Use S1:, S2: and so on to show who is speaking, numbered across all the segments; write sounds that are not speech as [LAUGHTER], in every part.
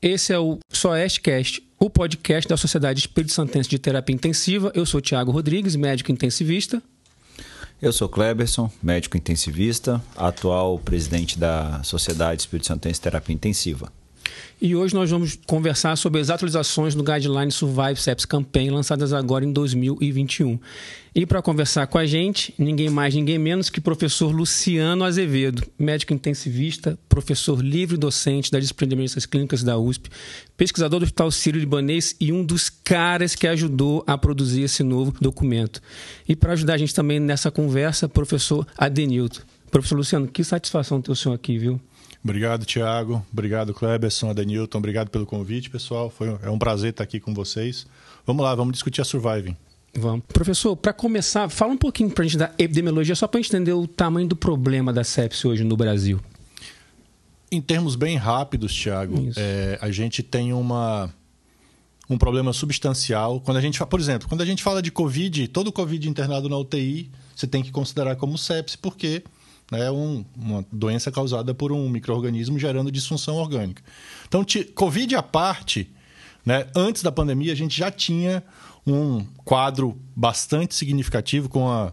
S1: Esse é o SOESTcast, o podcast da Sociedade Espírito Santense de Terapia Intensiva. Eu sou Tiago Rodrigues, médico intensivista.
S2: Eu sou Kleberson, médico intensivista, atual presidente da Sociedade Espírito Santense de Terapia Intensiva.
S1: E hoje nós vamos conversar sobre as atualizações do Guideline Survive Sepsis Campaign, lançadas agora em 2021. E para conversar com a gente, ninguém mais, ninguém menos que o professor Luciano Azevedo, médico intensivista, professor livre docente da disciplina de emergências clínicas da USP, pesquisador do Hospital Sírio-Libanês e um dos caras que ajudou a produzir esse novo documento. E para ajudar a gente também nessa conversa, professor Adenilton. Professor Luciano, que satisfação ter o senhor aqui, viu?
S3: Obrigado, Tiago. Obrigado, Kleberson, Adenilton. Obrigado pelo convite, pessoal. Foi, é um prazer estar aqui com vocês. Vamos lá, vamos discutir a Surviving.
S1: Vamos. Professor, para começar, fala um pouquinho para a gente da epidemiologia, só para entender o tamanho do problema da sepse hoje no Brasil.
S3: Em termos bem rápidos, Tiago, é, a gente tem uma, um problema substancial. Quando a gente, por exemplo, quando a gente fala de Covid, todo Covid internado na UTI, você tem que considerar como sepse, porque é um, uma doença causada por um microorganismo gerando disfunção orgânica. Então, Covid à parte, né, antes da pandemia, a gente já tinha um quadro bastante significativo com a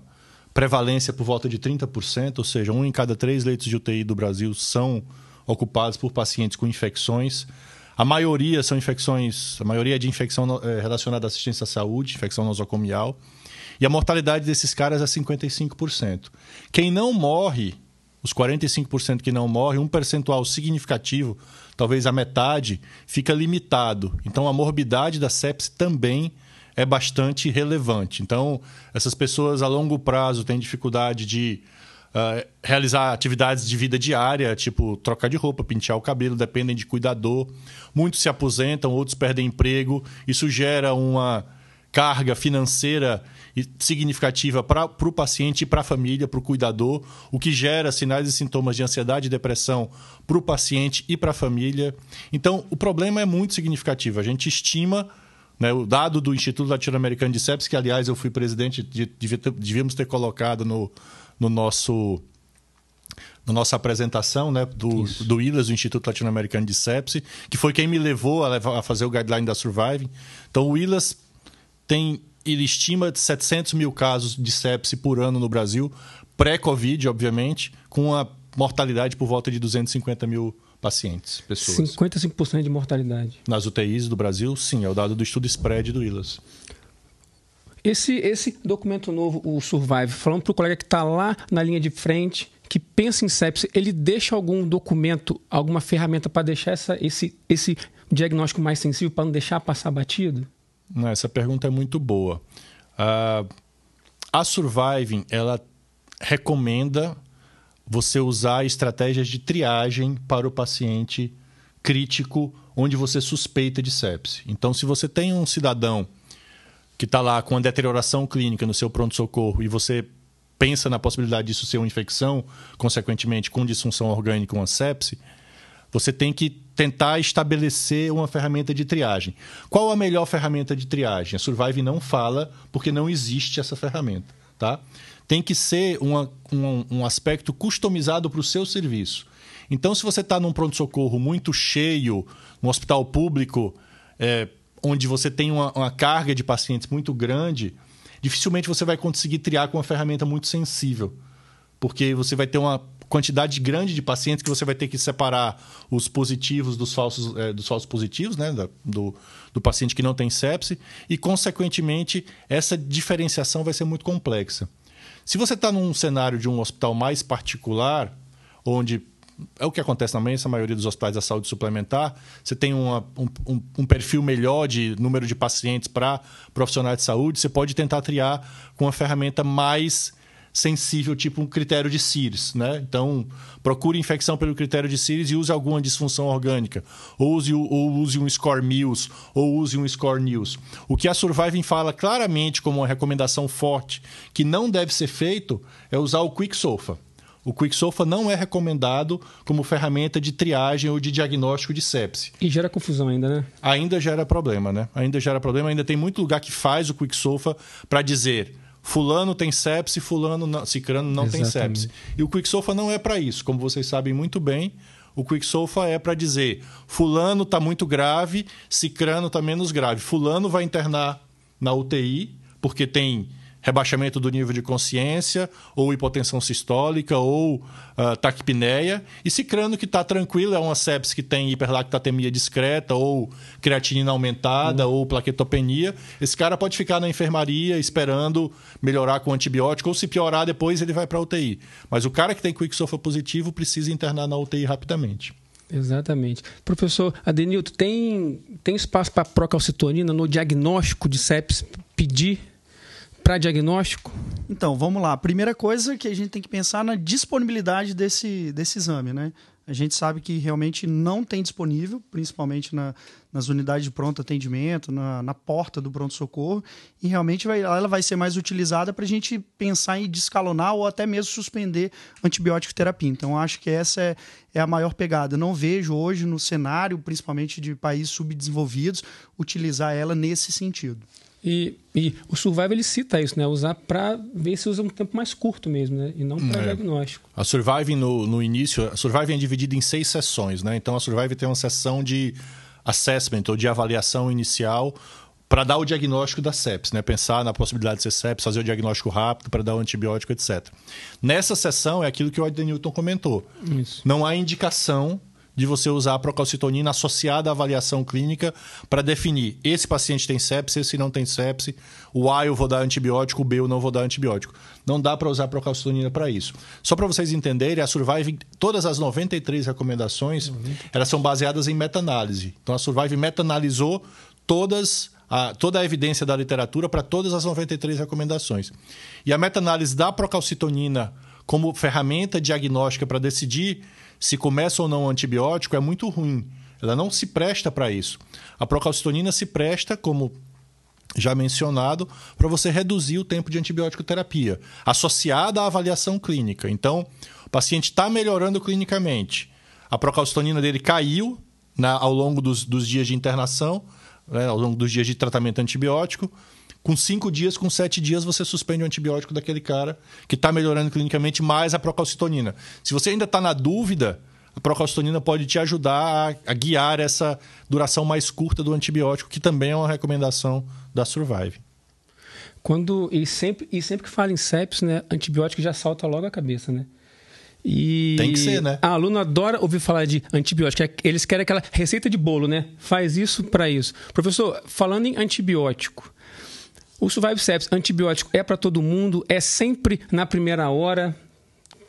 S3: prevalência por volta de 30%, ou seja, um em cada três leitos de UTI do Brasil são ocupados por pacientes com infecções. A maioria são infecções, a maioria é de infecção é, relacionada à assistência à saúde, infecção nosocomial. E a mortalidade desses caras é 55%. Quem não morre, os 45% que não morrem, um percentual significativo, talvez a metade, fica limitado. Então a morbidade da sepse também é bastante relevante. Então, essas pessoas a longo prazo têm dificuldade de uh, realizar atividades de vida diária, tipo trocar de roupa, pentear o cabelo, dependem de cuidador. Muitos se aposentam, outros perdem emprego. Isso gera uma carga financeira significativa para o paciente e para a família, para o cuidador, o que gera sinais e sintomas de ansiedade e depressão para o paciente e para a família. Então, o problema é muito significativo. A gente estima né, o dado do Instituto Latino-Americano de Sepsis, que, aliás, eu fui presidente, devíamos ter colocado no, no nosso na nossa apresentação né, do, do ILAS, do Instituto Latino-Americano de Sepsis, que foi quem me levou a, levar, a fazer o guideline da Surviving. Então, o ILAS tem ele estima de 700 mil casos de sepse por ano no Brasil, pré-Covid, obviamente, com a mortalidade por volta de 250 mil pacientes, pessoas.
S1: 55% de mortalidade.
S3: Nas UTIs do Brasil, sim, é o dado do estudo SPRED do ILAS.
S1: Esse, esse documento novo, o Survive, falando para o colega que está lá na linha de frente, que pensa em sepse, ele deixa algum documento, alguma ferramenta para deixar essa, esse, esse diagnóstico mais sensível, para não deixar passar batido?
S3: Não, essa pergunta é muito boa. Uh, a Surviving, ela recomenda você usar estratégias de triagem para o paciente crítico onde você suspeita de sepse. Então, se você tem um cidadão que está lá com a deterioração clínica no seu pronto-socorro e você pensa na possibilidade disso ser uma infecção, consequentemente com disfunção orgânica, uma sepse, você tem que tentar estabelecer uma ferramenta de triagem. Qual a melhor ferramenta de triagem? A Survive não fala porque não existe essa ferramenta. Tá? Tem que ser uma, um, um aspecto customizado para o seu serviço. Então, se você está num pronto-socorro muito cheio, num hospital público, é, onde você tem uma, uma carga de pacientes muito grande, dificilmente você vai conseguir triar com uma ferramenta muito sensível. Porque você vai ter uma quantidade grande de pacientes que você vai ter que separar os positivos dos falsos, é, dos falsos positivos, né? do, do paciente que não tem sepse, e, consequentemente, essa diferenciação vai ser muito complexa. Se você está num cenário de um hospital mais particular, onde é o que acontece na imensa maioria dos hospitais da saúde suplementar. Você tem uma, um, um, perfil melhor de número de pacientes para profissionais de saúde. Você pode tentar triar com uma ferramenta mais sensível, tipo um critério de CIRS. Né? Então, procure infecção pelo critério de CIRS e use alguma disfunção orgânica. Ou use, ou use um score MILS, ou use um score NILS. O que a Surviving fala claramente como uma recomendação forte que não deve ser feito é usar o QuickSofa. O QuickSofa não é recomendado como ferramenta de triagem ou de diagnóstico de sepse.
S1: E gera confusão ainda, né?
S3: Ainda gera problema, né? Ainda gera problema. Ainda tem muito lugar que faz o QuickSofa para dizer fulano tem sepse, fulano não, cicrano não Exatamente. tem sepse. E o QuickSofa não é para isso. Como vocês sabem muito bem, o Quicksolfa é para dizer: Fulano está muito grave, Cicrano está menos grave. Fulano vai internar na UTI, porque tem rebaixamento do nível de consciência, ou hipotensão sistólica, ou uh, taquipneia. E cicrano que está tranquilo, é uma sepsis que tem hiperlactatemia discreta, ou creatinina aumentada, uhum. ou plaquetopenia. Esse cara pode ficar na enfermaria esperando melhorar com antibiótico, ou se piorar depois ele vai para UTI. Mas o cara que tem quicksilver positivo precisa internar na UTI rapidamente.
S1: Exatamente. Professor Adenilton, tem, tem espaço para procalcitonina no diagnóstico de sepsis pedir para diagnóstico?
S4: Então, vamos lá. A primeira coisa que a gente tem que pensar na disponibilidade desse, desse exame, né? A gente sabe que realmente não tem disponível, principalmente na, nas unidades de pronto atendimento, na, na porta do pronto-socorro, e realmente vai, ela vai ser mais utilizada para a gente pensar em descalonar ou até mesmo suspender antibiótico terapia. Então, acho que essa é, é a maior pegada. Não vejo hoje no cenário, principalmente de países subdesenvolvidos, utilizar ela nesse sentido.
S1: E, e o Survival ele cita isso, né? Usar para ver se usa um tempo mais curto mesmo, né? E não para é. diagnóstico.
S3: A Surviving no, no início, a Surviving é dividida em seis sessões, né? Então a Surviving tem uma sessão de assessment ou de avaliação inicial para dar o diagnóstico da sepsis, né? Pensar na possibilidade de ser sepsis, fazer o diagnóstico rápido para dar o antibiótico, etc. Nessa sessão é aquilo que o Adenilton comentou. Isso. Não há indicação de você usar a procalcitonina associada à avaliação clínica para definir esse paciente tem sepse, esse não tem sepse, o A eu vou dar antibiótico, o B eu não vou dar antibiótico. Não dá para usar a procalcitonina para isso. Só para vocês entenderem, a Survive, todas as 93 recomendações, elas são baseadas em meta-análise. Então a Survive meta-analisou todas a, toda a evidência da literatura para todas as 93 recomendações. E a meta-análise da procalcitonina como ferramenta diagnóstica para decidir se começa ou não o antibiótico é muito ruim. Ela não se presta para isso. A procalcitonina se presta, como já mencionado, para você reduzir o tempo de antibiótico terapia, associada à avaliação clínica. Então, o paciente está melhorando clinicamente. A procalcitonina dele caiu na, ao longo dos, dos dias de internação, né, ao longo dos dias de tratamento antibiótico. Com cinco dias, com sete dias, você suspende o antibiótico daquele cara que está melhorando clinicamente mais a procalcitonina. Se você ainda está na dúvida, a procalcitonina pode te ajudar a, a, guiar essa duração mais curta do antibiótico, que também é uma recomendação da Survive.
S1: Quando e sempre e sempre que fala em sepsis, né, antibiótico já salta logo a cabeça, né? E
S3: Tem que ser, né?
S1: A aluna adora ouvir falar de antibiótico. É eles querem aquela receita de bolo, né? Faz isso para isso. Professor, falando em antibiótico, o Survive Sepsis antibiótico é para todo mundo? É sempre na primeira hora?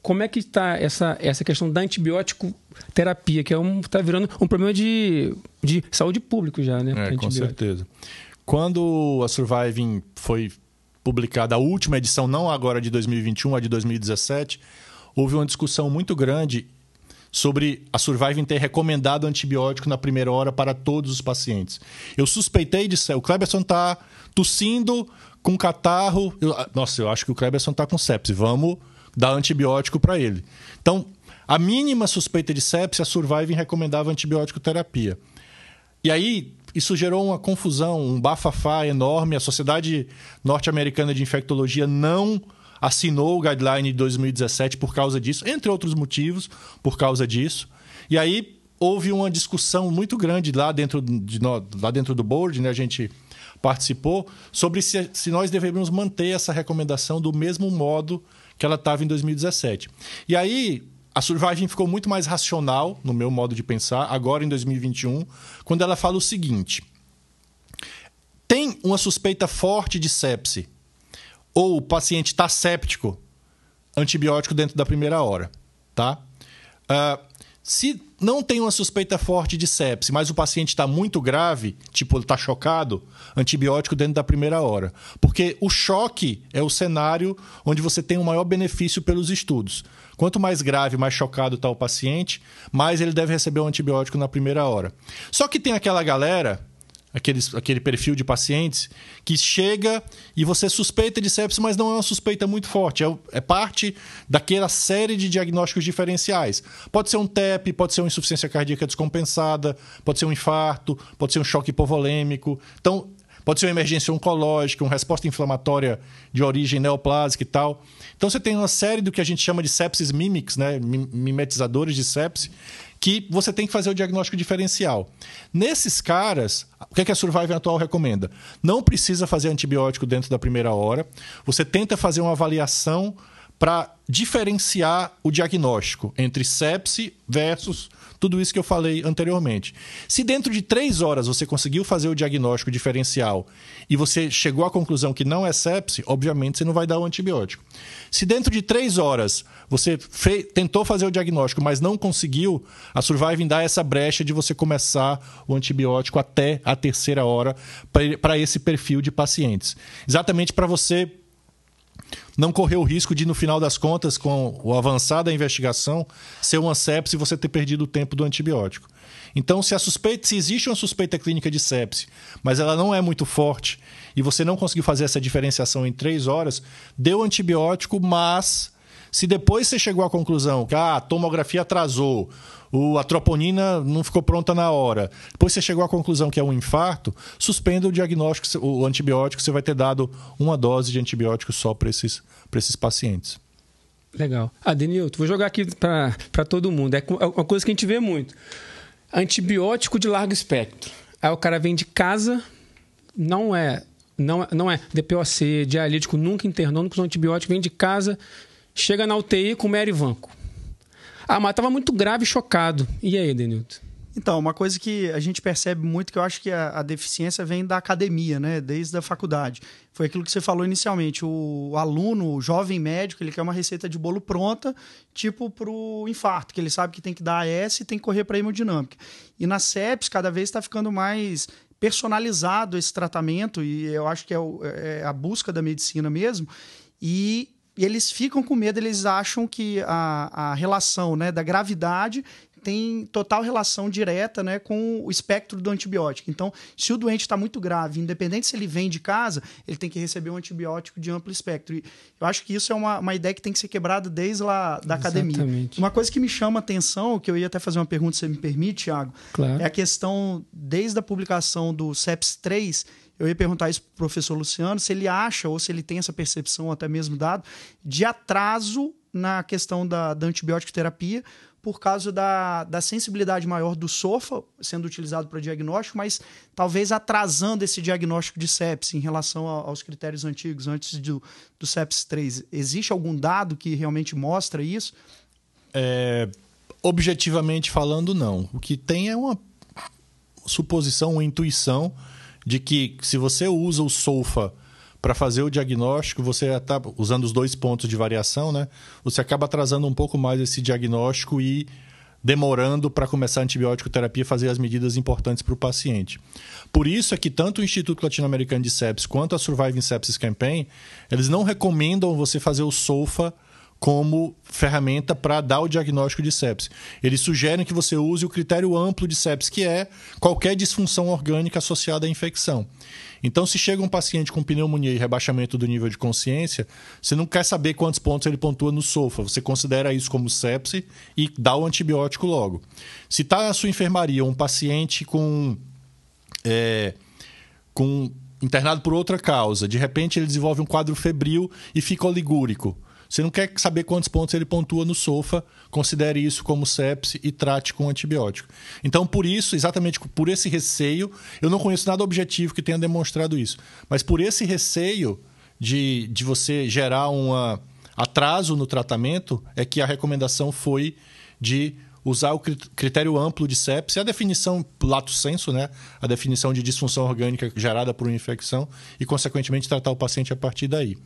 S1: Como é que está essa, essa questão da antibiótico terapia, que é um está virando um problema de, de saúde pública já, né?
S3: É, com certeza. Quando a Surviving foi publicada, a última edição, não agora de 2021, a de 2017, houve uma discussão muito grande sobre a Surviving ter recomendado antibiótico na primeira hora para todos os pacientes. Eu suspeitei de ser. O Kleberson está tossindo com catarro. Eu, nossa, eu acho que o Kleberson está com sepse. Vamos dar antibiótico para ele. Então, a mínima suspeita de sepse, a Surviving recomendava antibiótico terapia. E aí, isso gerou uma confusão, um bafafá enorme. A Sociedade Norte-Americana de Infectologia não assinou o guideline de 2017 por causa disso, entre outros motivos, por causa disso. E aí houve uma discussão muito grande lá dentro, de, lá dentro do board, né? A gente participou sobre se, se nós devemos manter essa recomendação do mesmo modo que ela estava em 2017. E aí a Surviving ficou muito mais racional, no meu modo de pensar, agora em 2021, quando ela fala o seguinte: tem uma suspeita forte de sepse, ou o paciente está séptico, antibiótico dentro da primeira hora, tá? Uh, se não tem uma suspeita forte de sepse, mas o paciente está muito grave, tipo ele está chocado, antibiótico dentro da primeira hora. Porque o choque é o cenário onde você tem o um maior benefício pelos estudos. Quanto mais grave, mais chocado está o paciente, mais ele deve receber o antibiótico na primeira hora. Só que tem aquela galera aqueles, aquele perfil de pacientes que chega e você suspeita de sepsis, mas não é uma suspeita muito forte. É, é, parte daquela série de diagnósticos diferenciais. Pode ser um TEP, pode ser uma insuficiência cardíaca descompensada, pode ser um infarto, pode ser um choque hipovolêmico. Então, pode ser uma emergência oncológica, uma resposta inflamatória de origem neoplásica e tal. Então, você tem uma série do que a gente chama de sepsis mimics, né? mimetizadores de sepsis, que você tem que fazer o diagnóstico diferencial. Nesses caras, o que, é que a Survive atual recomenda? Não precisa fazer antibiótico dentro da primeira hora. Você tenta fazer uma avaliação para diferenciar o diagnóstico entre sepse versus tudo isso que eu falei anteriormente. Se dentro de três horas você conseguiu fazer o diagnóstico diferencial e você chegou à conclusão que não é sepse, obviamente você não vai dar o antibiótico. Se dentro de três horas você tentou fazer o diagnóstico, mas não conseguiu, a Surviving dá essa brecha de você começar o antibiótico até a terceira hora para esse perfil de pacientes. Exatamente para você não correr o risco de, no final das contas, com o avançar da investigação, ser uma sepse e você ter perdido o tempo do antibiótico. Então, se suspeita, se existe uma suspeita clínica de sepse, mas ela não é muito forte e você não conseguiu fazer essa diferenciação em três horas, o antibiótico, mas se depois você chegou à conclusão que ah, a tomografia atrasou, o, a troponina não ficou pronta na hora. Depois você chegou à conclusão que é um infarto, suspenda o diagnóstico, o antibiótico, você vai ter dado uma dose de antibiótico só para esses, esses pacientes.
S1: Legal. Ah, Denilton, vou jogar aqui para todo mundo. É, é uma coisa que a gente vê muito. Antibiótico de largo espectro. Aí o cara vem de casa, não é não, não é DPOC, dialítico, nunca internou, nunca usou antibiótico, vem de casa, chega na UTI com merivanco. Ah, mas estava muito grave e chocado. E aí, Denilton?
S4: Então, uma coisa que a gente percebe muito, que eu acho que a, a, deficiência vem da academia, né? Desde a faculdade. Foi aquilo que você falou inicialmente. O, o aluno, o jovem médico, ele quer uma receita de bolo pronta, tipo para o infarto, que ele sabe que tem que dar AS e tem que correr para hemodinâmica. E na CEPS, cada vez está ficando mais personalizado esse tratamento, e eu acho que é, o, é a busca da medicina mesmo. E e eles ficam com medo, eles acham que a, a relação né, da gravidade tem total relação direta né, com o espectro do antibiótico. Então, se o doente está muito grave, independente se ele vem de casa, ele tem que receber um antibiótico de amplo espectro. E eu acho que isso é uma, uma ideia que tem que ser quebrada desde lá da Exatamente. academia. Uma coisa que me chama a atenção, que eu ia até fazer uma pergunta, se você me permite, Thiago, claro. é a questão, desde a publicação do CEPS 3, eu ia perguntar isso para o professor Luciano, se ele acha, ou se ele tem essa percepção, até mesmo dado, de atraso na questão da, da antibiótico terapia, por causa da, da sensibilidade maior do SOFA sendo utilizado para diagnóstico, mas talvez atrasando esse diagnóstico de sepsis em relação a, aos critérios antigos, antes do, do sepsis 3. Existe algum dado que realmente mostra isso?
S3: É, objetivamente falando, não. O que tem é uma suposição, uma intuição de que se você usa o SOFA para fazer o diagnóstico, você está usando os dois pontos de variação, né? Você acaba atrasando um pouco mais esse diagnóstico e demorando para começar a antibiótico terapia e fazer as medidas importantes para o paciente. Por isso é que tanto o Instituto Latino-Americano de Sepsis quanto a Surviving Sepsis Campaign, eles não recomendam você fazer o SOFA como ferramenta para dar o diagnóstico de sepsis. Eles sugerem que você use o critério amplo de sepsis, que é qualquer disfunção orgânica associada à infecção. Então, se chega um paciente com pneumonia e rebaixamento do nível de consciência, você não quer saber quantos pontos ele pontua no SOFA. Você considera isso como sepse e dá o antibiótico logo. Se está na sua enfermaria um paciente com, é, com internado por outra causa, de repente ele desenvolve um quadro febril e fica oligúrico. Você não quer saber quantos pontos ele pontua no SOFA, considere isso como sepse e trate com antibiótico. Então, por isso, exatamente por esse receio, eu não conheço nada objetivo que tenha demonstrado isso, mas por esse receio de, de você gerar um atraso no tratamento, é que a recomendação foi de usar o critério amplo de sepse, a definição lato senso, né? a definição de disfunção orgânica gerada por uma infecção, e, consequentemente, tratar o paciente a partir daí.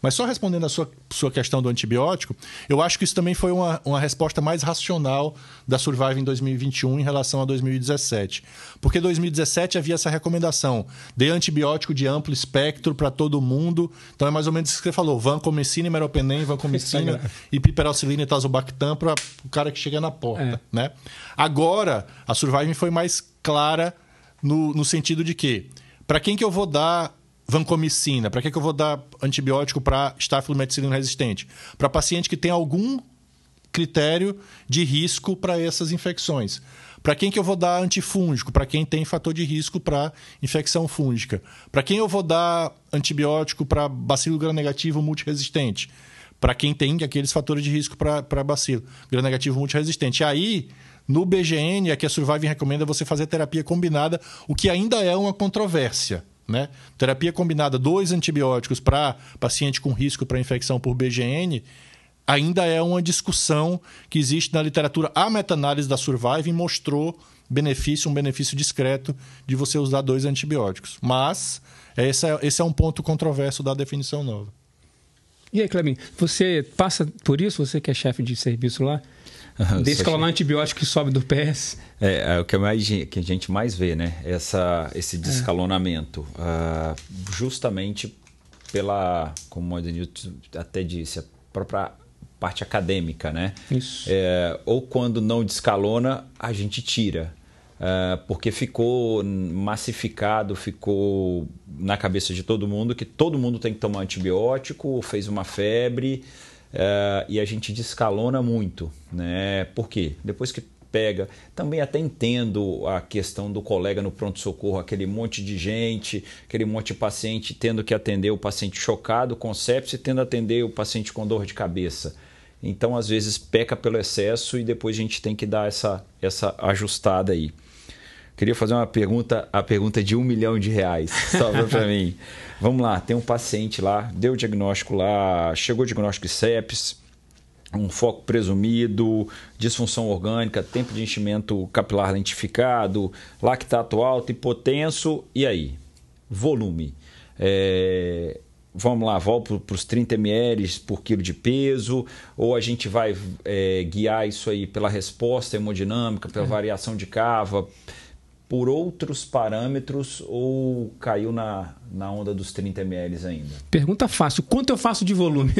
S3: Mas só respondendo a sua, sua questão do antibiótico, eu acho que isso também foi uma, uma resposta mais racional da Survive em 2021 em relação a 2017. Porque 2017 havia essa recomendação: de antibiótico de amplo espectro para todo mundo. Então é mais ou menos isso que você falou: vancomicina, meropenem, vancomicina e piperacilina e tazobactam para o cara que chega na porta. É. Né? Agora, a Survive foi mais clara no, no sentido de que, para quem que eu vou dar vancomicina? Para que, que eu vou dar antibiótico para estafilometicilina resistente? Para paciente que tem algum critério de risco para essas infecções. Para quem que eu vou dar antifúngico? Para quem tem fator de risco para infecção fúngica. Para quem eu vou dar antibiótico para bacilo gram-negativo multiresistente? Para quem tem aqueles fatores de risco para bacilo gram-negativo multiresistente. Aí, No BGN, é que a Surviving recomenda você fazer terapia combinada, o que ainda é uma controvérsia. Né? Terapia combinada, dois antibióticos para paciente com risco para infecção por BGN, ainda é uma discussão que existe na literatura. A meta-análise da Surviving mostrou benefício, um benefício discreto de você usar dois antibióticos. Mas esse é, esse é um ponto controverso da definição nova.
S1: E aí, Clebin, você passa por isso, você que é chefe de serviço lá? Descalonar antibiótico que sobe do PS.
S2: É, é, o que, mais, que a gente mais vê, né? Essa, esse descalonamento. É. Uh, justamente pela, como o Adenilton até disse, a própria parte acadêmica, né?
S1: Isso.
S2: É, ou quando não descalona, a gente tira. Uh, porque ficou massificado, ficou na cabeça de todo mundo que todo mundo tem que tomar antibiótico, fez uma febre uh, e a gente descalona muito. Né? Por quê? Depois que pega, também até entendo a questão do colega no pronto-socorro, aquele monte de gente, aquele monte de paciente tendo que atender o paciente chocado com sepsis e tendo que atender o paciente com dor de cabeça. Então, às vezes, peca pelo excesso e depois a gente tem que dar essa, essa ajustada aí. Queria fazer uma pergunta, a pergunta de um milhão de reais. Sobra para mim. [LAUGHS] Vamos lá, tem um paciente lá, deu o diagnóstico lá, chegou o diagnóstico de sepsis, um foco presumido, disfunção orgânica, tempo de enchimento capilar lentificado, lactato alto, hipotenso, e aí? Volume. É, vamos lá, volta para os 30 ml por quilo de peso, ou a gente vai é, guiar isso aí pela resposta hemodinâmica, pela é. variação de cava, por outros parâmetros ou caiu na, na onda dos 30 ml ainda?
S1: Pergunta fácil. Quanto eu faço de volume?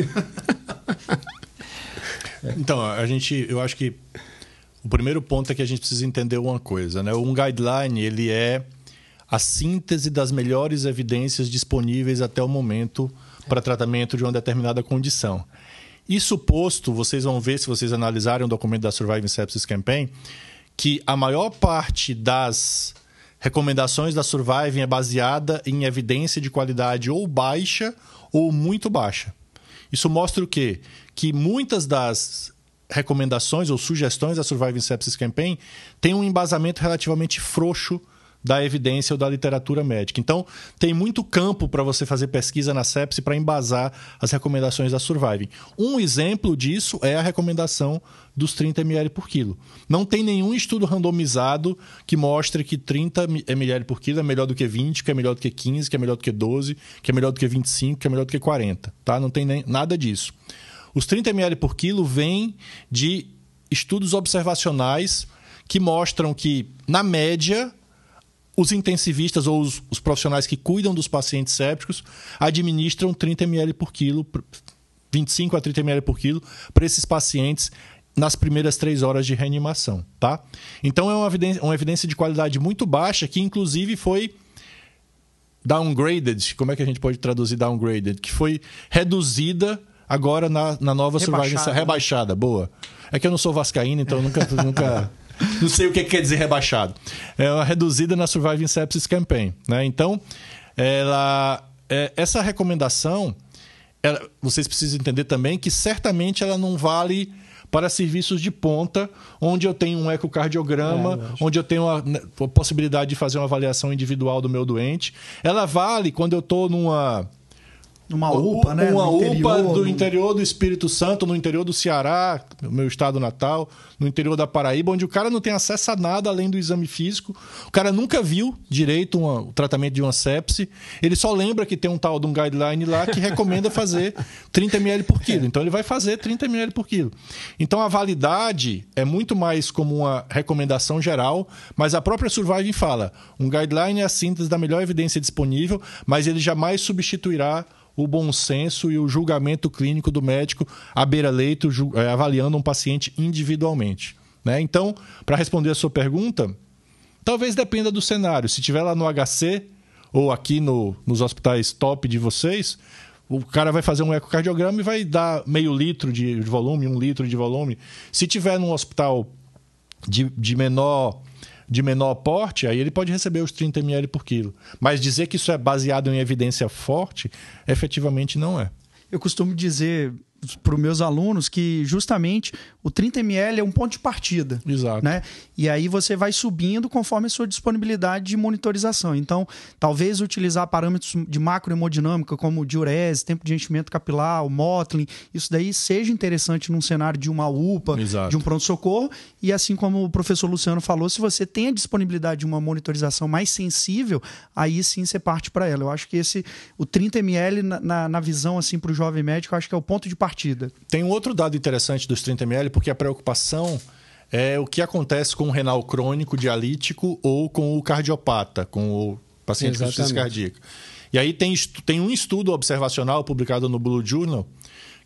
S1: [LAUGHS]
S3: então, a gente, eu acho que o primeiro ponto é que a gente precisa entender uma coisa, né? Um guideline, ele é a síntese das melhores evidências disponíveis até o momento para tratamento de uma determinada condição. Isso posto, vocês vão ver se vocês analisarem o documento da Surviving Sepsis Campaign, que a maior parte das recomendações da Surviving é baseada em evidência de qualidade ou baixa ou muito baixa. Isso mostra o quê? Que muitas das recomendações ou sugestões da Surviving Sepsis Campaign têm um embasamento relativamente frouxo da evidência ou da literatura médica. Então, tem muito campo para você fazer pesquisa na sepsi para embasar as recomendações da Surviving. Um exemplo disso é a recomendação dos 30 ml por quilo. Não tem nenhum estudo randomizado que mostre que 30 ml por quilo é melhor do que 20, que é melhor do que 15, que é melhor do que 12, que é melhor do que 25, que é melhor do que 40. Tá? Não tem nem, nada disso. Os 30 ml por quilo vêm de estudos observacionais que mostram que, na média, os intensivistas ou os, os, profissionais que cuidam dos pacientes sépticos administram 30 ml por quilo, 25 a 30 ml por quilo, para esses pacientes nas primeiras três horas de reanimação. Tá? Então é uma evidência, uma evidência de qualidade muito baixa que, inclusive, foi downgraded. Como é que a gente pode traduzir downgraded? Que foi reduzida agora na, na nova rebaixada, survival. Né? Rebaixada, boa. É que eu não sou vascaíno, então nunca. nunca [LAUGHS] [LAUGHS] não sei o que quer dizer rebaixado. É uma reduzida na Surviving Sepsis Campaign. Né? Então, ela, é, essa recomendação, ela, vocês precisam entender também que certamente ela não vale para serviços de ponta, onde eu tenho um ecocardiograma, é, onde eu tenho a, né, a possibilidade de fazer uma avaliação individual do meu doente. Ela vale quando eu estou numa
S4: uma UPA, né?
S3: Uma UPA do no... interior do Espírito Santo, no interior do Ceará, meu estado natal, no interior da Paraíba, onde o cara não tem acesso a nada além do exame físico. O cara nunca viu direito uma, o tratamento de uma sepse. Ele só lembra que tem um tal de um guideline lá que recomenda fazer [LAUGHS] 30 ml por quilo. Então ele vai fazer 30 ml por quilo. Então a validade é muito mais como uma recomendação geral, mas a própria Surviving fala: um guideline é a síntese da melhor evidência disponível, mas ele jamais substituirá o bom senso e o julgamento clínico do médico à beira-leito, é, avaliando um paciente individualmente. Né? Então, para responder a sua pergunta, talvez dependa do cenário. Se tiver lá no HC ou aqui no, nos hospitais top de vocês, o cara vai fazer um ecocardiograma e vai dar meio litro de volume, um litro de volume. Se tiver num hospital de, de menor de menor porte, aí ele pode receber os 30 ml por quilo. Mas dizer que isso é baseado em evidência forte, efetivamente não é.
S4: Eu costumo dizer, para os meus alunos que justamente o 30 ml é um ponto de partida.
S3: Exato.
S4: Né? E aí você vai subindo conforme a sua disponibilidade de monitorização. Então, talvez utilizar parâmetros de macrohemodinâmica como diurese, tempo de enchimento capilar, o Motley, isso daí seja interessante num cenário de uma UPA,
S3: Exato.
S4: de um pronto-socorro. E assim como o professor Luciano falou, se você tem a disponibilidade de uma monitorização mais sensível, aí sim você parte para ela. Eu acho que esse, o 30 ml na, na, na visão assim para o jovem médico, eu acho que é o ponto de partida.
S3: Tem um outro dado interessante dos 30 ml, porque a preocupação é o que acontece com o renal crônico dialítico ou com o cardiopata, com o paciente com insuficiência cardíaca. E aí tem, tem um estudo observacional publicado no Blue Journal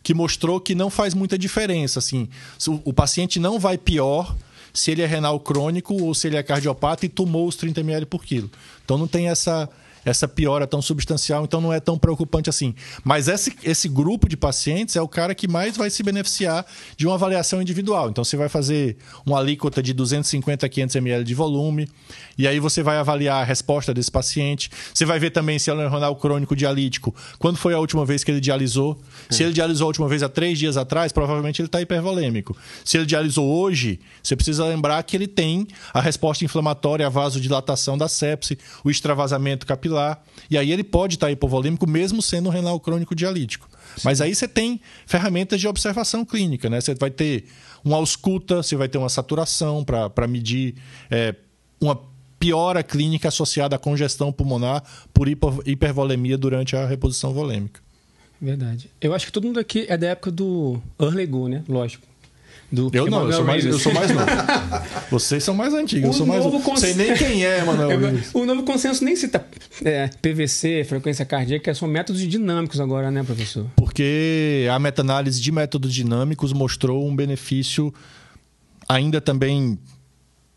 S3: que mostrou que não faz muita diferença. Assim, o, o paciente não vai pior se ele é renal crônico ou se ele é cardiopata e tomou os 30 ml por quilo. Então não tem essa essa piora tão substancial, então não é tão preocupante assim. Mas esse, esse grupo de pacientes é o cara que mais vai se beneficiar de uma avaliação individual. Então você vai fazer uma alíquota de 250 a 500 ml de volume, e aí você vai avaliar a resposta desse paciente. Você vai ver também se ele é um renal crônico dialítico. Quando foi a última vez que ele dialisou? Se ele dialisou a última vez há três dias atrás, provavelmente ele está hipervolêmico. Se ele dialisou hoje, você precisa lembrar que ele tem a resposta inflamatória, a vasodilatação da sepse, o extravasamento capilar. E aí ele pode estar hipovolêmico mesmo sendo um renal crônico dialítico. Sim. Mas aí você tem ferramentas de observação clínica, né? Você vai ter uma ausculta, você vai ter uma saturação para medir é, uma piora clínica associada à congestão pulmonar por hipervolemia durante a reposição volêmica.
S1: Verdade. Eu acho que todo mundo aqui é da época do Early Go, né? Lógico.
S3: Do eu não, eu sou, mais, eu sou, mais, novo. [LAUGHS] Vocês são mais antigos, eu sou mais novo. Cons... Sei nem quem é, Manuel. [LAUGHS]
S1: O novo consenso nem cita é, PVC, frequência cardíaca, são métodos dinâmicos agora, né, professor?
S3: Porque a meta-análise de métodos dinâmicos mostrou um benefício ainda também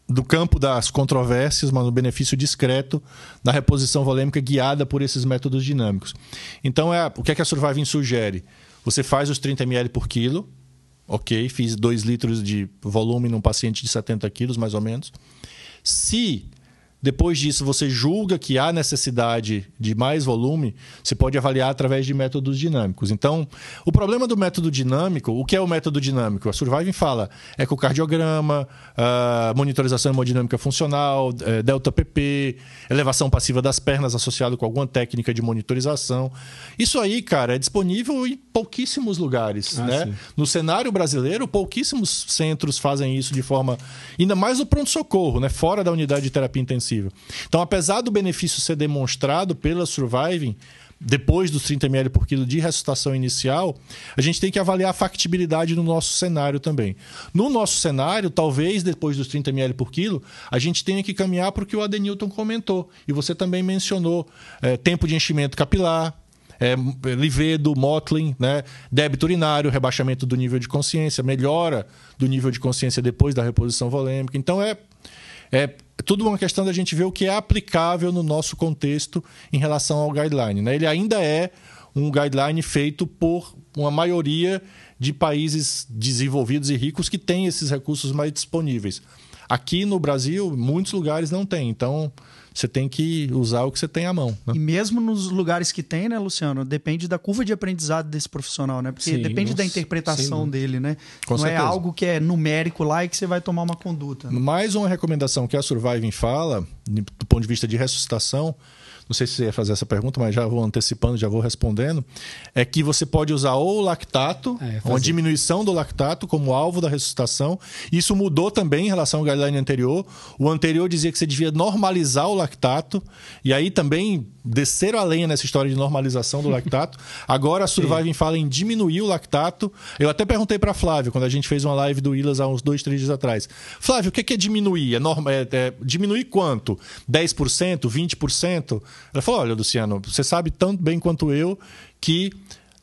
S3: do campo das controvérsias, mas um benefício discreto da reposição volêmica guiada por esses métodos dinâmicos. Então, é, o que, é que a Surviving sugere? Você faz os 30 ml por quilo, ok, fiz 2 litros de volume num paciente de 70 quilos, mais ou menos. Se depois disso, você julga que há necessidade de mais volume, você pode avaliar através de métodos dinâmicos. Então, o problema do método dinâmico, o que é o método dinâmico? A Surviving fala ecocardiograma, uh, monitorização hemodinâmica funcional, uh, delta PP, elevação passiva das pernas associado com alguma técnica de monitorização. Isso aí, cara, é disponível em pouquíssimos lugares. Ah, né? No cenário brasileiro, pouquíssimos centros fazem isso de forma. Ainda mais no pronto-socorro, né? fora da unidade de terapia intensiva possível. Então, apesar do benefício ser demonstrado pela Surviving, depois dos 30 ml por quilo de ressuscitação inicial, a gente tem que avaliar a factibilidade no nosso cenário também. No nosso cenário, talvez depois dos 30 ml por quilo, a gente tenha que caminhar para o que o Adenilton comentou. E você também mencionou é, tempo de enchimento capilar, é, livedo, Motley, né? débito urinário, rebaixamento do nível de consciência, melhora do nível de consciência depois da reposição volêmica. Então é é tudo uma questão da gente ver o que é aplicável no nosso contexto em relação ao guideline. Né? Ele ainda é um guideline feito por uma maioria de países desenvolvidos e ricos que têm esses recursos mais disponíveis. Aqui no Brasil, muitos lugares não têm. Então, você tem que usar o que você tem à mão.
S4: Né? E mesmo nos lugares que tem, né, Luciano? Depende da curva de aprendizado desse profissional, né? Porque Sim, depende da interpretação dele, né? Não é certeza. é algo que é numérico lá e que você vai tomar uma conduta.
S3: Né? Mais uma recomendação que a Surviving fala, do ponto de vista de ressuscitação, não sei se você ia fazer essa pergunta, mas já vou antecipando, já vou respondendo, é que você pode usar ou o lactato, é, uma diminuição do lactato como alvo da ressuscitação. Isso mudou também em relação ao guideline anterior. O anterior dizia que você devia normalizar o lactato, e aí também desceram a lenha nessa história de normalização do lactato. Agora a Surviving fala em diminuir o lactato. Eu até perguntei para Flávio, quando a gente fez uma live do Illas há uns dois, três dias atrás. Flávio, o que é diminuir? É, norma, é, é diminuir quanto? 10%? 20%? Ela falou: olha, Luciano, você sabe tão bem quanto eu que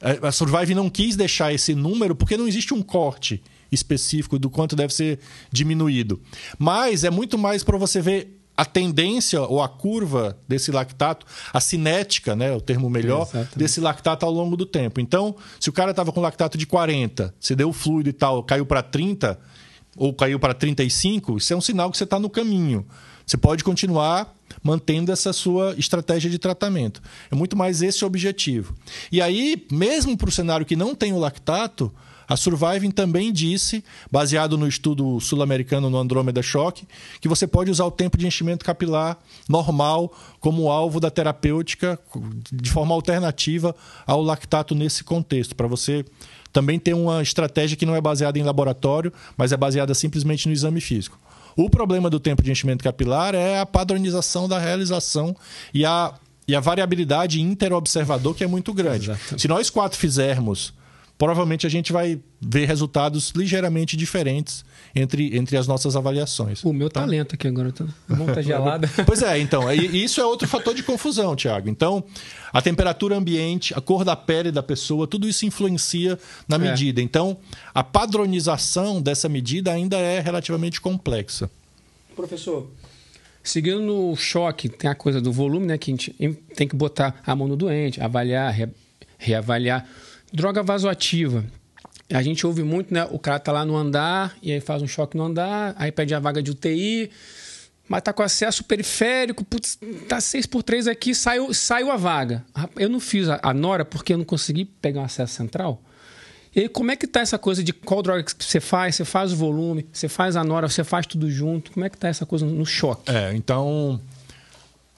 S3: é, a Survive não quis deixar esse número porque não existe um corte específico do quanto deve ser diminuído. Mas é muito mais para você ver a tendência ou a curva desse lactato, a cinética, né, o termo melhor, Exatamente. desse lactato ao longo do tempo. Então, se o cara estava com lactato de 40, você deu fluido e tal, caiu para 30 ou caiu para 35, isso é um sinal que você está no caminho. você pode continuar mantendo essa sua estratégia de tratamento. É muito mais esse o objetivo. E aí, mesmo para o cenário que não tem o lactato, a Surviving também disse, baseado no estudo sul-americano no Andromeda Shock, que você pode usar o tempo de enchimento capilar normal como alvo da terapêutica de forma alternativa ao lactato nesse contexto, para você também ter uma estratégia que não é baseada em laboratório, mas é baseada simplesmente no exame físico. O problema do tempo de enchimento capilar é a padronização da realização e a, e a variabilidade interobservador, que é muito grande. Exato. Se nós quatro fizermos provavelmente a gente vai ver resultados ligeiramente diferentes entre, entre as nossas avaliações.
S1: O meu tá? talento aqui agora, tá, a mão tá gelada. [LAUGHS]
S3: pois é, então, e isso é outro fator de confusão, Tiago. Então, a temperatura ambiente, a cor da pele da pessoa, tudo isso influencia na é. medida. Então, a padronização dessa medida ainda é relativamente complexa.
S1: Professor, seguindo no choque, tem a coisa do volume, né, que a gente tem que botar a mão no doente, avaliar, re, reavaliar Droga vasoativa. A gente ouve muito, né? O cara tá lá no andar e aí faz um choque no andar, aí pede a vaga de UTI, mas tá com acesso periférico, putz, tá 6 por 3 aqui, saiu, saiu a vaga. Eu não fiz a, a Nora porque eu não consegui pegar um acesso central. E aí, como é que tá essa coisa de qual droga que você faz? Você faz o volume, você faz a Nora, você faz tudo junto? Como é que tá essa coisa no choque?
S3: É, então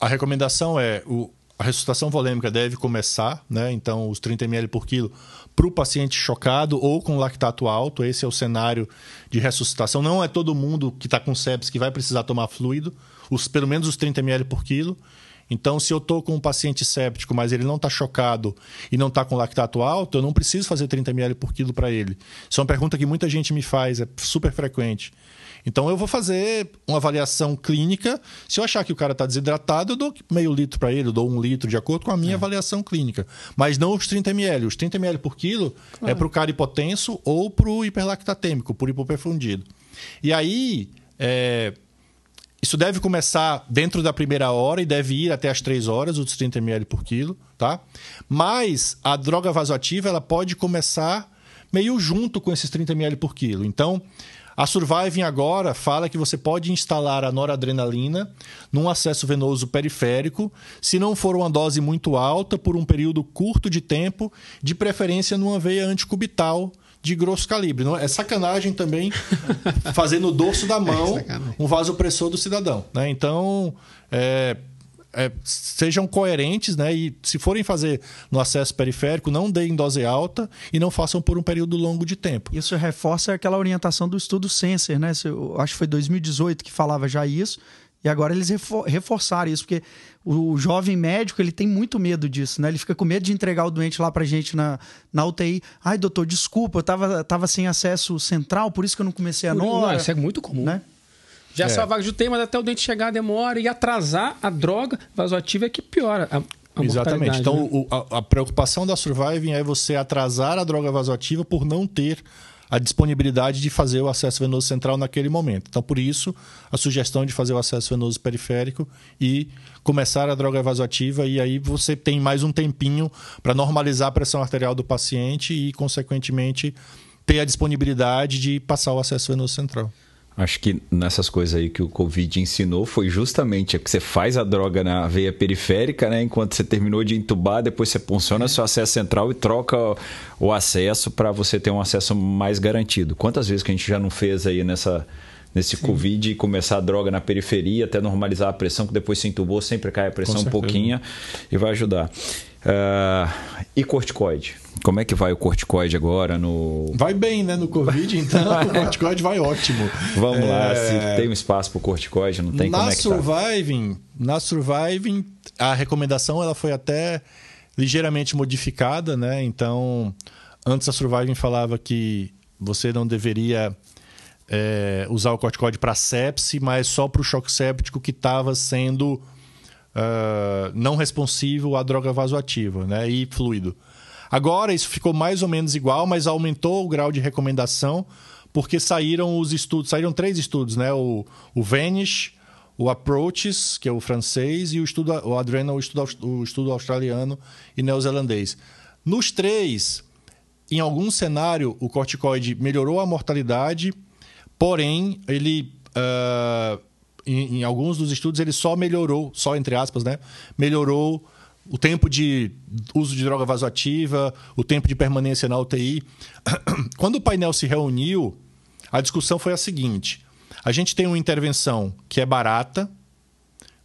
S3: a recomendação é o, a ressuscitação volêmica deve começar, né? Então, os 30 ml por quilo para o paciente chocado ou com lactato alto. Esse é o cenário de ressuscitação. Não é todo mundo que está com sepsis que vai precisar tomar fluido, os, pelo menos os 30 ml por quilo. Então, se eu estou com um paciente séptico, mas ele não está chocado e não está com lactato alto, eu não preciso fazer 30 ml por quilo para ele. Isso é uma pergunta que muita gente me faz, é super frequente. Então eu vou fazer uma avaliação clínica. Se eu achar que o cara está desidratado, eu dou meio litro para ele, eu dou um litro de acordo com a minha é. avaliação clínica. Mas não os 30 ml. Os 30 ml por quilo é claro. é para o cara hipotenso ou para o hiperlactatêmico, por hipoperfundido. E aí, é, isso deve começar dentro da primeira hora e deve ir até as 3 horas, os 30 ml por quilo, tá? Mas a droga vasoativa ela pode começar meio junto com esses 30 ml por quilo. Então, a Surviving agora fala que você pode instalar a noradrenalina num acesso venoso periférico, se não for uma dose muito alta, por um período curto de tempo, de preferência numa veia anticubital de grosso calibre. Não é, é sacanagem também [LAUGHS] fazer no dorso da mão é um vasopressor do cidadão. Né? Então, é, é, sejam coerentes, né? E se forem fazer no acesso periférico, não deem dose alta e não façam por um período longo de tempo.
S4: Isso reforça aquela orientação do estudo Sensor, né? Eu acho que foi 2018 que falava já isso. E agora eles reforçaram isso, porque o jovem médico ele tem muito medo disso, né? Ele fica com medo de entregar o doente lá pra gente na, na UTI. Ai, doutor, desculpa, eu tava, tava sem acesso central, por isso que eu não comecei a nora.
S1: Isso é muito comum. Né? Já é. só a vaga de UTI, mas até o dente chegar demora e atrasar a droga vasoativa é que piora. A... A
S3: Exatamente. Então,
S1: né?
S3: o, a, a, preocupação da Surviving é você atrasar a droga vasoativa por não ter a disponibilidade de fazer o acesso venoso central naquele momento. Então, por isso, a sugestão de fazer o acesso venoso periférico e começar a droga vasoativa, e aí você tem mais um tempinho para normalizar a pressão arterial do paciente e, consequentemente, ter a disponibilidade de passar o acesso venoso central.
S2: Acho que nessas coisas aí que o Covid ensinou foi justamente que você faz a droga na veia periférica, né? Enquanto você terminou de entubar, depois você funciona seu acesso central e troca o acesso para você ter um acesso mais garantido. Quantas vezes que a gente já não fez aí nessa nesse Sim. Covid começar a droga na periferia até normalizar a pressão, que depois se entubou, sempre cai a pressão um pouquinho e vai ajudar. Uh, e corticoide? Como é que vai o corticoide agora no.
S3: Vai bem, né? No Covid, então [LAUGHS] o corticoide vai ótimo.
S2: Vamos é... lá, se tem um espaço para o corticoide, não tem
S3: na
S2: como é que
S3: surviving, tá? Na Surviving, a recomendação ela foi até ligeiramente modificada, né? Então, antes a Surviving falava que você não deveria é, usar o corticoide para sepse, mas só para o choque séptico que estava sendo uh, não responsivo à droga vasoativa né? e fluido. Agora isso ficou mais ou menos igual, mas aumentou o grau de recomendação, porque saíram os estudos, saíram três estudos, né? O, o Vanish, o Approaches, que é o francês, e o estudo o Adrenal, o estudo, o estudo australiano e neozelandês. Nos três, em algum cenário, o corticoide melhorou a mortalidade, porém, ele uh, em, em, alguns dos estudos, ele só melhorou, só entre aspas, né? Melhorou o tempo de uso de droga vasoativa, o tempo de permanência na UTI. [COUGHS] Quando o painel se reuniu, a discussão foi a seguinte: a gente tem uma intervenção que é barata,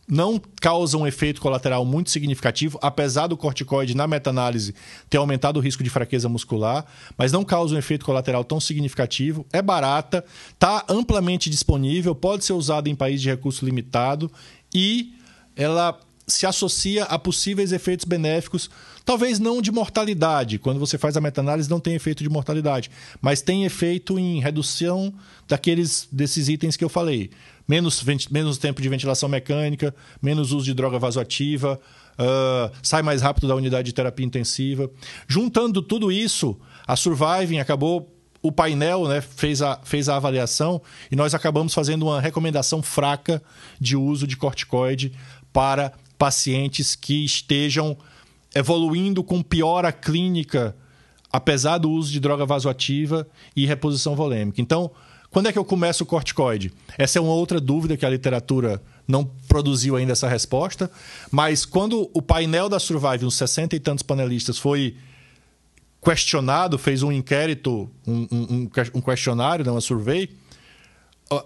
S3: não causa um efeito colateral muito significativo, apesar do corticoide, na meta-análise, ter aumentado o risco de fraqueza muscular, mas não causa um efeito colateral tão significativo, é barata, está amplamente disponível, pode ser usada em país de recurso limitado e ela se associa a possíveis efeitos benéficos, talvez não de mortalidade, quando você faz a meta-análise não tem efeito de mortalidade, mas tem efeito em redução daqueles desses itens que eu falei menos, menos tempo de ventilação mecânica, menos uso de droga vasoativa, uh, sai mais rápido da unidade de terapia intensiva. Juntando tudo isso, a Surviving acabou. O painel né, fez, a, fez a avaliação e nós acabamos fazendo uma recomendação fraca de uso de corticoide para pacientes que estejam evoluindo com piora clínica, apesar do uso de droga vasoativa e reposição volêmica. Então, quando é que eu começo o corticoide? Essa é uma outra dúvida que a literatura não produziu ainda essa resposta. Mas quando o painel da Survive, uns 60 e tantos panelistas, foi questionado, fez um inquérito, um, um, um questionário, uma survey,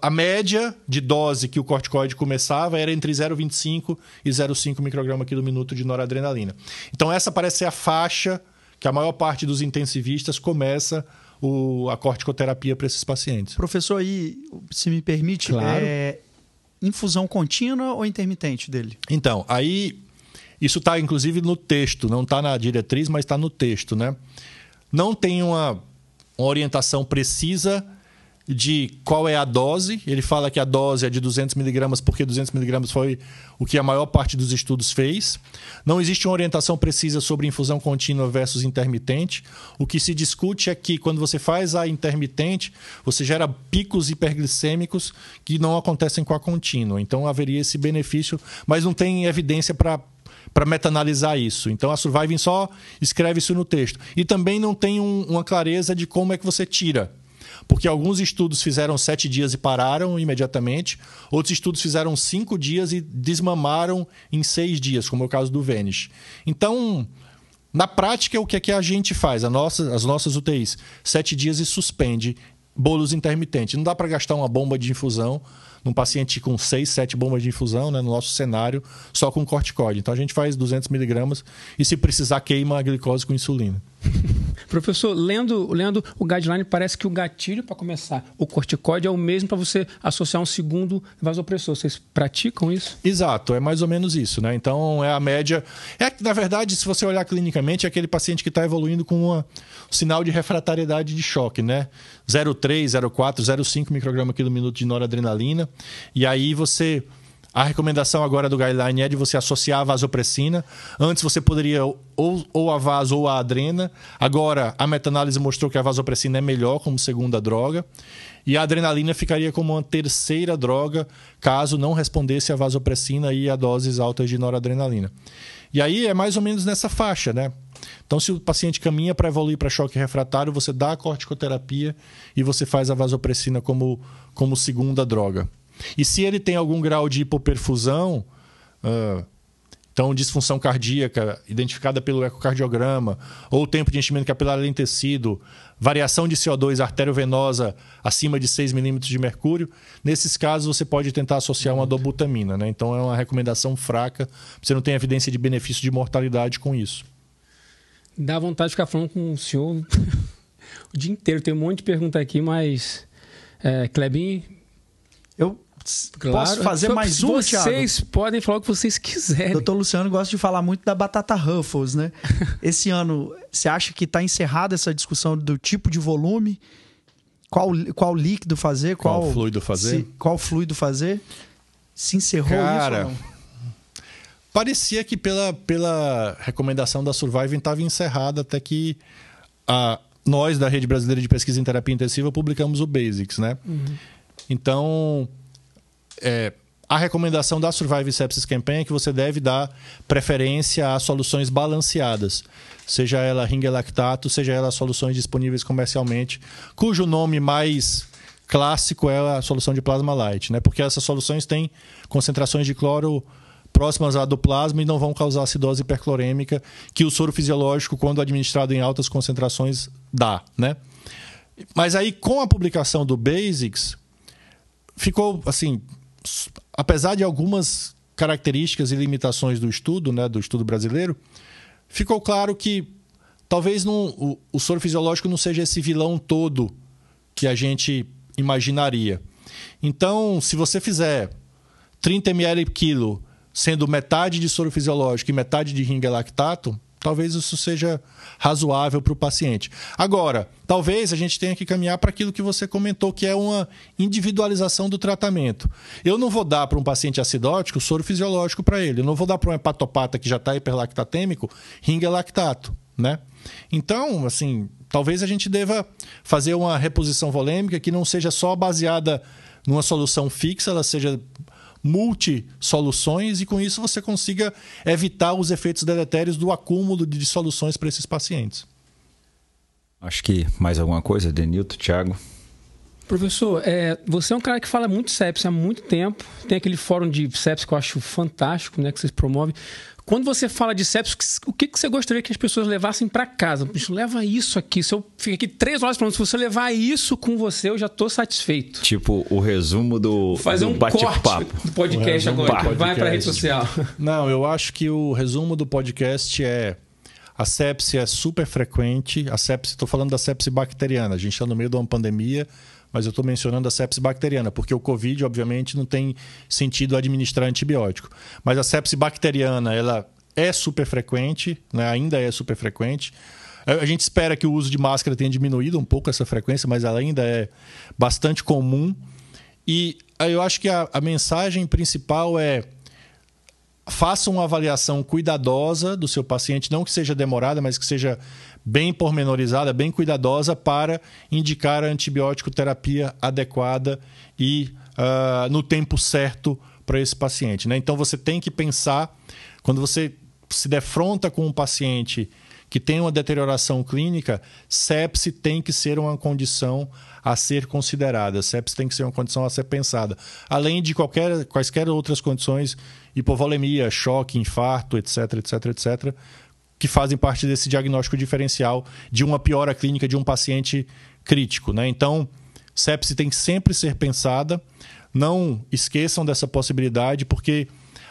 S3: a média de dose que o corticoide começava era entre 0,25 e 0,5 micrograma quilo minuto de noradrenalina. Então essa parece ser a faixa que a maior parte dos intensivistas começa o, a corticoterapia para esses pacientes.
S4: Professor, aí, se me permite, claro. é infusão contínua ou intermitente dele?
S3: Então, aí isso está inclusive no texto, não está na diretriz, mas está no texto, né? Não tem uma, uma orientação precisa de qual é a dose. Ele fala que a dose é de 200 miligramas porque 200 miligramas foi o que a maior parte dos estudos fez. Não existe uma orientação precisa sobre infusão contínua versus intermitente. O que se discute é que quando você faz a intermitente, você gera picos hiperglicêmicos que não acontecem com a contínua. Então haveria esse benefício, mas não tem evidência para para meta-analisar isso. Então a Surviving só escreve isso no texto. E também não tem um, uma clareza de como é que você tira porque alguns estudos fizeram sete dias e pararam imediatamente, outros estudos fizeram cinco dias e desmamaram em seis dias, como é o caso do Vênus. Então, na prática, o que é que a gente faz? A nossa, as nossas UTIs, sete dias e suspende bolos intermitentes. Não dá para gastar uma bomba de infusão num paciente com 6, 7 bombas de infusão, né, no nosso cenário, só com corticoide. Então a gente faz 200 miligramas e, se precisar, queima a glicose com insulina. [LAUGHS]
S1: Professor, lendo, lendo o guideline, parece que o gatilho para começar o corticoide é o mesmo para você associar um segundo vasopressor. Vocês praticam isso?
S3: Exato, é mais ou menos isso, né? Então é a média. É que, na verdade, se você olhar clinicamente, é aquele paciente que está evoluindo com um sinal de refratariedade de choque, né? 0,3, 0,4, 0,5 micrograma quilo minuto de noradrenalina. E aí você. A recomendação agora do guideline é de você associar a vasopressina. Antes você poderia ou, ou a vaso ou a adrena. Agora a meta-análise mostrou que a vasopressina é melhor como segunda droga. E a adrenalina ficaria como uma terceira droga caso não respondesse a vasopressina e a doses altas de noradrenalina. E aí é mais ou menos nessa faixa, né? Então, se o paciente caminha para evoluir para choque refratário, você dá a corticoterapia e você faz a vasopressina como, como segunda droga. E se ele tem algum grau de hipoperfusão, uh, então disfunção cardíaca identificada pelo ecocardiograma, ou tempo de enchimento capilar lentecido, variação de CO2 arteriovenosa acima de 6 milímetros de mercúrio, nesses casos você pode tentar associar uma dobutamina. Né? Então é uma recomendação fraca, você não tem evidência de benefício de mortalidade com isso.
S1: Dá vontade de ficar falando com o senhor [LAUGHS] o dia inteiro. Tem um monte de pergunta aqui, mas. É, Klebin.
S4: Eu claro, posso fazer mais um,
S1: Vocês
S4: Thiago?
S1: podem falar o que vocês quiserem.
S4: Doutor Luciano gosta de falar muito da batata Ruffles, né? [LAUGHS] Esse ano, você acha que está encerrada essa discussão do tipo de volume? Qual, qual líquido fazer?
S3: Qual, qual fluido fazer?
S4: Se, qual fluido fazer? Se encerrou
S3: Cara,
S4: isso ou não?
S3: Parecia que pela, pela recomendação da Surviving estava encerrada até que a, nós, da Rede Brasileira de Pesquisa em Terapia Intensiva, publicamos o Basics, né? Uhum. Então, é, a recomendação da Survive Sepsis Campaign é que você deve dar preferência a soluções balanceadas, seja ela ringue lactato, seja ela soluções disponíveis comercialmente, cujo nome mais clássico é a solução de plasma light, né? Porque essas soluções têm concentrações de cloro próximas à do plasma e não vão causar acidose hiperclorêmica que o soro fisiológico, quando administrado em altas concentrações, dá, né? Mas aí, com a publicação do Basics, ficou assim, apesar de algumas características e limitações do estudo, né, do estudo brasileiro, ficou claro que talvez não, o, o soro fisiológico não seja esse vilão todo que a gente imaginaria. Então, se você fizer 30 ml quilo, sendo metade de soro fisiológico e metade de ringa lactato, talvez isso seja razoável para o paciente. Agora, talvez a gente tenha que caminhar para aquilo que você comentou, que é uma individualização do tratamento. Eu não vou dar para um paciente acidótico soro fisiológico para ele. Eu não vou dar para um hepatopata que já está hiperlactatêmico ringa lactato, né? Então, assim, talvez a gente deva fazer uma reposição volêmica que não seja só baseada numa solução fixa, ela seja multi-soluções e com isso você consiga evitar os efeitos deletérios do acúmulo de soluções para esses pacientes.
S2: Acho que mais alguma coisa, Denilton, Thiago?
S1: Professor, é, você é um cara que fala muito sepsis há muito tempo. Tem aquele fórum de sepsis que eu acho fantástico, né, que vocês promovem. Quando você fala de sepsis, o que, que você gostaria que as pessoas levassem para casa? Leva isso aqui. Se eu fico aqui três horas falando, se você levar isso com você, eu já estou satisfeito.
S2: Tipo, o resumo do,
S1: Fazer
S2: do
S1: um
S2: bate-papo.
S1: do podcast agora. Podcast. Vai para a rede social. [LAUGHS]
S3: Não, eu acho que o resumo do podcast é a sepse é super frequente. A sepse, estou falando da sepse bacteriana. A gente está no meio de uma pandemia mas eu estou mencionando a sepse bacteriana, porque o Covid, obviamente, não tem sentido administrar antibiótico. Mas a sepse bacteriana, ela é super frequente, né? ainda é super frequente. A gente espera que o uso de máscara tenha diminuído um pouco essa frequência, mas ela ainda é bastante comum. E eu acho que a, a mensagem principal é faça uma avaliação cuidadosa do seu paciente, não que seja demorada, mas que seja bem pormenorizada, bem cuidadosa para indicar a antibiótico terapia adequada e uh, no tempo certo para esse paciente. Né? Então você tem que pensar, quando você se defronta com um paciente que tem uma deterioração clínica, sepse tem que ser uma condição a ser considerada. Sepse tem que ser uma condição a ser pensada. Além de qualquer, quaisquer outras condições, hipovolemia, choque, infarto, etc, etc, etc, que fazem parte desse diagnóstico diferencial de uma piora clínica de um paciente crítico. Né? Então, sepse tem que sempre ser pensada. Não esqueçam dessa possibilidade, porque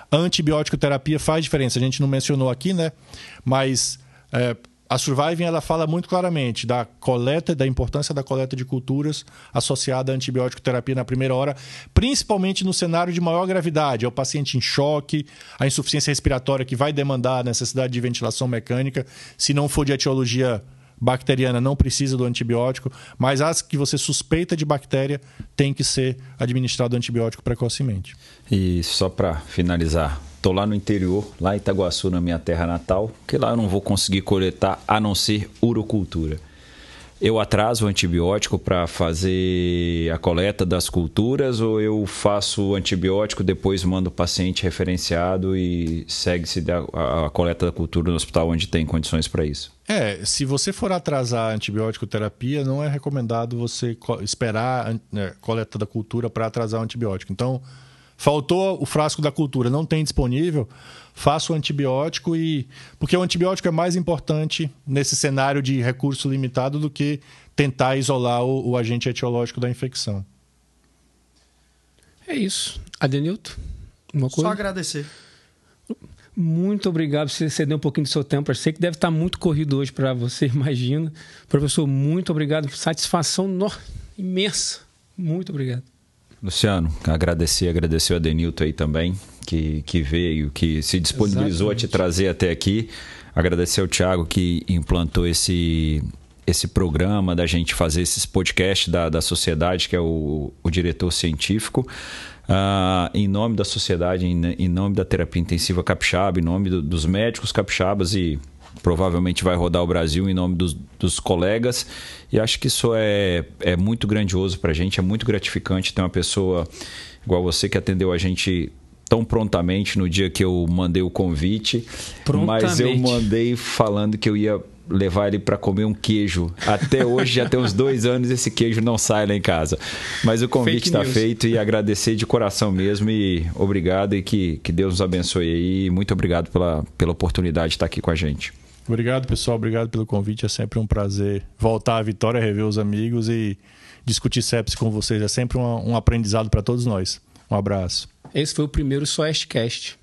S3: antibiótico terapia faz diferença. A gente não mencionou aqui, né? Mas é, a Surviving ela fala muito claramente da coleta, da importância da coleta de culturas associada à antibiótico terapia na primeira hora, principalmente no cenário de maior gravidade, é o paciente em choque, a insuficiência respiratória que vai demandar a necessidade de ventilação mecânica, se não for de etiologia bacteriana não precisa do antibiótico, mas as que você suspeita de bactéria tem que ser administrado antibiótico precocemente.
S2: E só para finalizar, Tô lá no interior, lá em Itaguaçu, na minha terra natal, que lá eu não vou conseguir coletar a não ser urocultura. Eu atraso o antibiótico para fazer a coleta das culturas ou eu faço o antibiótico, depois mando o paciente referenciado e segue-se a, a, coleta da cultura no hospital onde tem condições para isso?
S3: É, se você for atrasar a antibiótico terapia, não é recomendado você esperar a né, coleta da cultura para atrasar o antibiótico. Então, Faltou o frasco da cultura, não tem disponível, faça o antibiótico e. Porque o antibiótico é mais importante nesse cenário de recurso limitado do que tentar isolar o, o agente etiológico da infecção.
S1: É isso. Adenilton, uma coisa?
S4: Só agradecer.
S1: Muito obrigado por você ceder um pouquinho do seu tempo. Eu sei que deve estar muito corrido hoje para você, [LAUGHS] imagina. Professor, muito obrigado. Satisfação no... imensa. Muito obrigado.
S2: Luciano, agradecer, agradecer o Adenilton aí também, que, que veio, que se disponibilizou Exatamente. a te trazer até aqui. Agradecer ao Thiago que implantou esse, esse programa da gente fazer esses podcasts da, da sociedade, que é o, o diretor científico. Uh, em nome da sociedade, em, em, nome da terapia intensiva capixaba, em nome do, dos médicos capixabas e provavelmente vai rodar o Brasil em nome dos, dos colegas. E acho que isso é, é muito grandioso para a gente, é muito gratificante ter uma pessoa igual você que atendeu a gente tão prontamente no dia que eu mandei o convite, mas eu mandei falando que eu ia levar ele para comer um queijo. Até hoje, já tem uns dois anos, esse queijo não sai lá em casa. Mas o convite está feito e agradecer de coração mesmo e obrigado e que, que Deus nos abençoe aí. Muito obrigado pela, pela oportunidade de estar aqui com a gente.
S3: Obrigado, pessoal. Obrigado pelo convite. É sempre um prazer voltar à Vitória, rever os amigos e discutir sepsis com vocês. É sempre um, um aprendizado para todos nós. Um abraço.
S1: Esse foi o primeiro Soestcast.